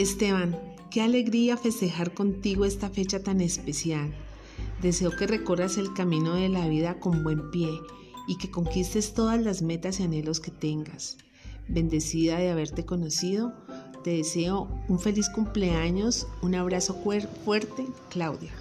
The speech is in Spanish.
Esteban, qué alegría festejar contigo esta fecha tan especial. Deseo que recorras el camino de la vida con buen pie y que conquistes todas las metas y anhelos que tengas. Bendecida de haberte conocido, te deseo un feliz cumpleaños, un abrazo fuerte, Claudia.